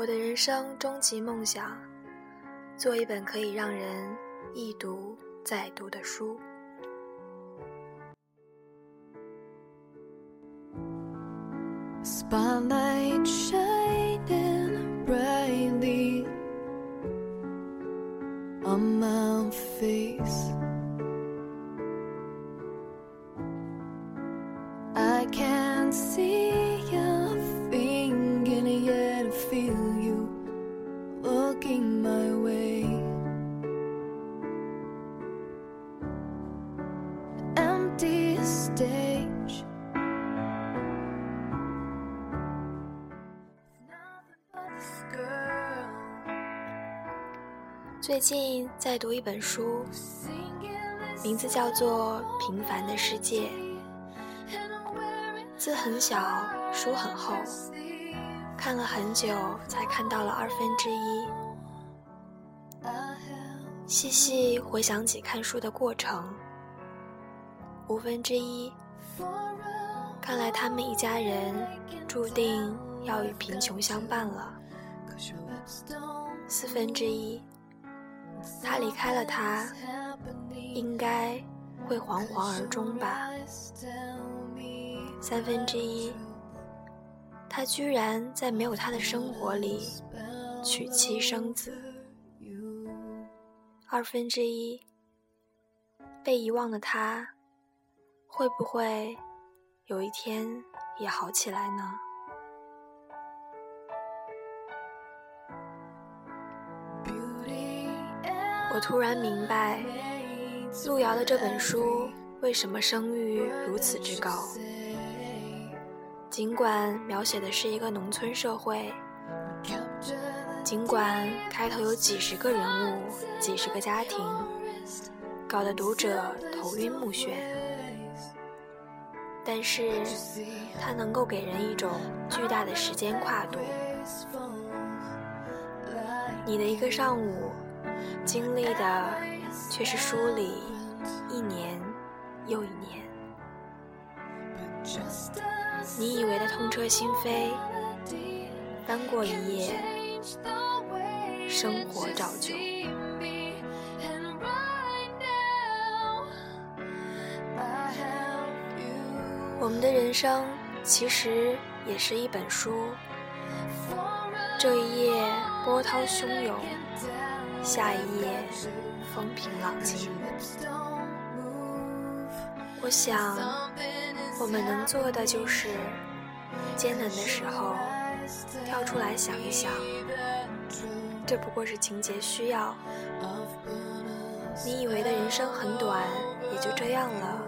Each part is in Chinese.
我的人生终极梦想，做一本可以让人一读再读的书。In my way. Empty stage. 最近在读一本书，名字叫做《平凡的世界》，字很小，书很厚，看了很久才看到了二分之一。细细回想起看书的过程，五分之一，看来他们一家人注定要与贫穷相伴了。四分之一，他离开了他，应该会惶惶而终吧。三分之一，他居然在没有他的生活里娶妻生子。二分之一，被遗忘的他，会不会有一天也好起来呢？我突然明白，路遥的这本书为什么声誉如此之高。尽管描写的是一个农村社会，尽管开头有几十个人物、几十个家庭，搞得读者头晕目眩，但是它能够给人一种巨大的时间跨度。你的一个上午，经历的却是书里一年又一年。你以为的痛彻心扉，翻过一页，生活照旧。我们的人生其实也是一本书，这一页波涛汹涌，下一页风平浪静。我想，我们能做的就是，艰难的时候。跳出来想一想，这不过是情节需要。你以为的人生很短，也就这样了。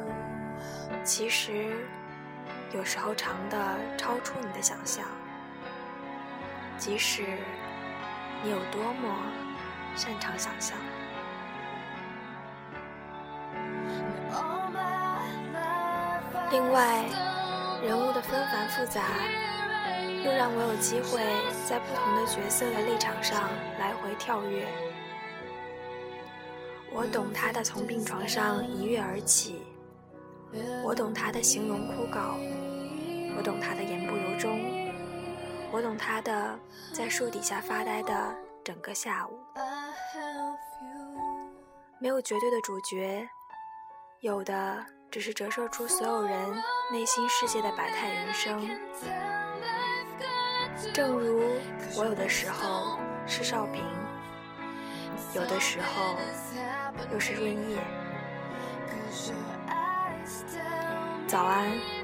其实，有时候长的超出你的想象。即使你有多么擅长想象。另外，人物的纷繁复杂，又让我有机会在不同的角色的立场上来回跳跃。我懂他的从病床上一跃而起，我懂他的形容枯槁，我懂他的言不由衷，我懂他的在树底下发呆的整个下午。没有绝对的主角，有的只是折射出所有人内心世界的百态人生。正如我有的时候是少平有的时候又是润叶。早安。